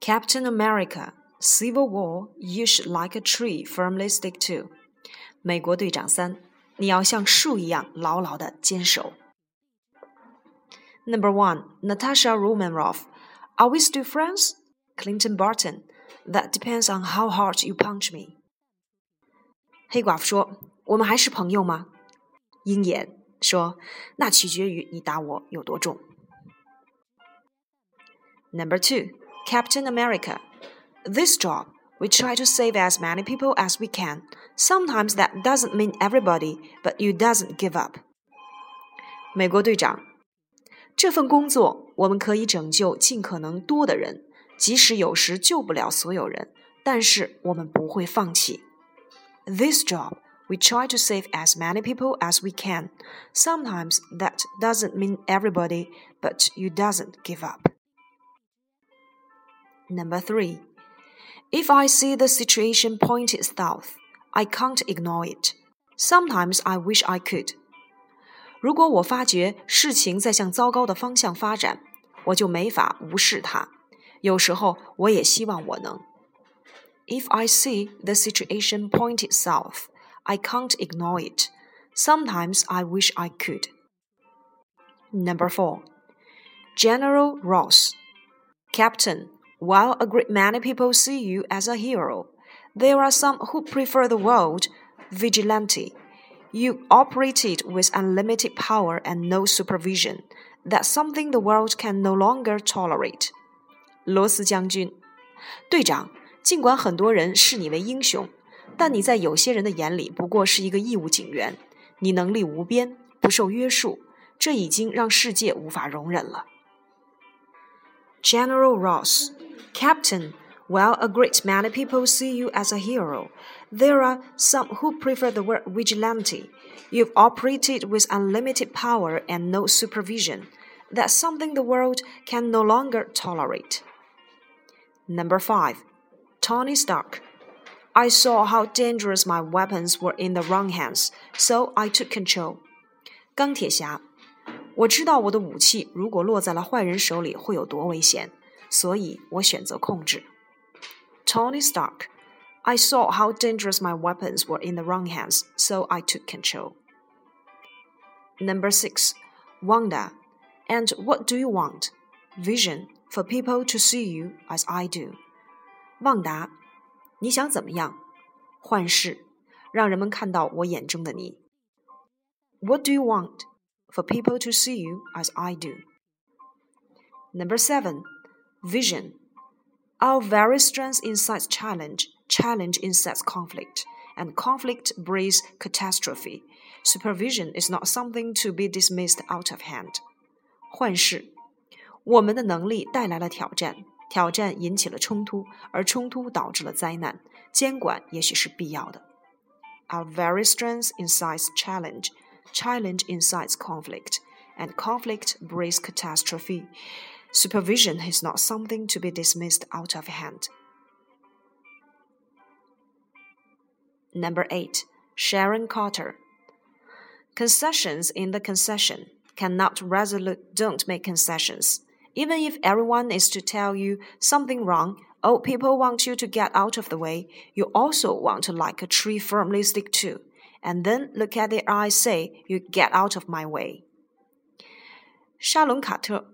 Captain America, Civil War, you should like a tree firmly stick to. 美国队长三，你要像树一样牢牢的坚守。Number one, Natasha Romanoff. Are we still friends? Clinton Barton. That depends on how hard you punch me. 黑寡妇说：“我们还是朋友吗？”鹰眼说：“那取决于你打我有多重。” Number two, Captain America. This job, we try to save as many people as we can. Sometimes that doesn't mean everybody, but you doesn't give up. 美国队长，这份工作我们可以拯救尽可能多的人，即使有时救不了所有人，但是我们不会放弃。This job, we try to save as many people as we can. Sometimes that doesn't mean everybody, but you doesn't give up. Number three, if I see the situation pointed south, I can't ignore it. Sometimes I wish I could. 如果我发觉事情在向糟糕的方向发展，我就没法无视它。有时候我也希望我能。If I see the situation pointed south, I can't ignore it. Sometimes I wish I could. Number four, General Ross, Captain. While a great many people see you as a hero, there are some who prefer the word vigilante. You operated with unlimited power and no supervision. That's something the world can no longer tolerate. 罗斯将军，队长，尽管很多人视你为英雄，但你在有些人的眼里不过是一个义务警员。你能力无边，不受约束，这已经让世界无法容忍了。General Ross Captain, while a great many people see you as a hero, there are some who prefer the word vigilante. You've operated with unlimited power and no supervision. That's something the world can no longer tolerate. Number 5. Tony Stark. I saw how dangerous my weapons were in the wrong hands, so I took control. 钢铁侠，我知道我的武器如果落在了坏人手里会有多危险。 所以我选择控制。Tony Stark, I saw how dangerous my weapons were in the wrong hands, so I took control. Number six, Wanda. And what do you want? Vision for people to see you as I do. 旺达，你想怎么样？幻视，让人们看到我眼中的你。What do you want? For people to see you as I do. Number seven, Vision. Our very strength incites challenge, challenge incites conflict, and conflict breeds catastrophe. Supervision is not something to be dismissed out of hand. 幻视，我们的能力带来了挑战，挑战引起了冲突，而冲突导致了灾难。监管也许是必要的。Our very strength incites challenge, challenge incites conflict, and conflict breeds catastrophe. Supervision is not something to be dismissed out of hand. Number 8. Sharon Carter. Concessions in the concession cannot resolute don't make concessions. Even if everyone is to tell you something wrong, or people want you to get out of the way, you also want to like a tree firmly stick to, and then look at their eyes say, You get out of my way. 沙伦卡特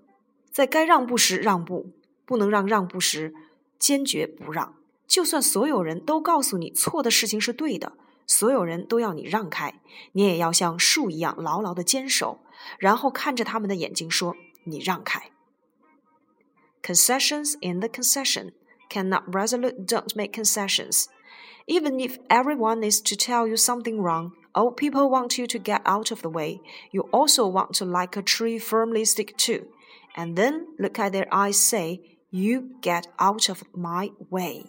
在该让步时让步，不能让让步时坚决不让。就算所有人都告诉你错的事情是对的，所有人都要你让开，你也要像树一样牢牢的坚守，然后看着他们的眼睛说：“你让开。” Concessions in the concession cannot resolute don't make concessions. Even if everyone is to tell you something wrong, or people want you to get out of the way, you also want to like a tree firmly stick to and then look at their eyes say, You get out of my way.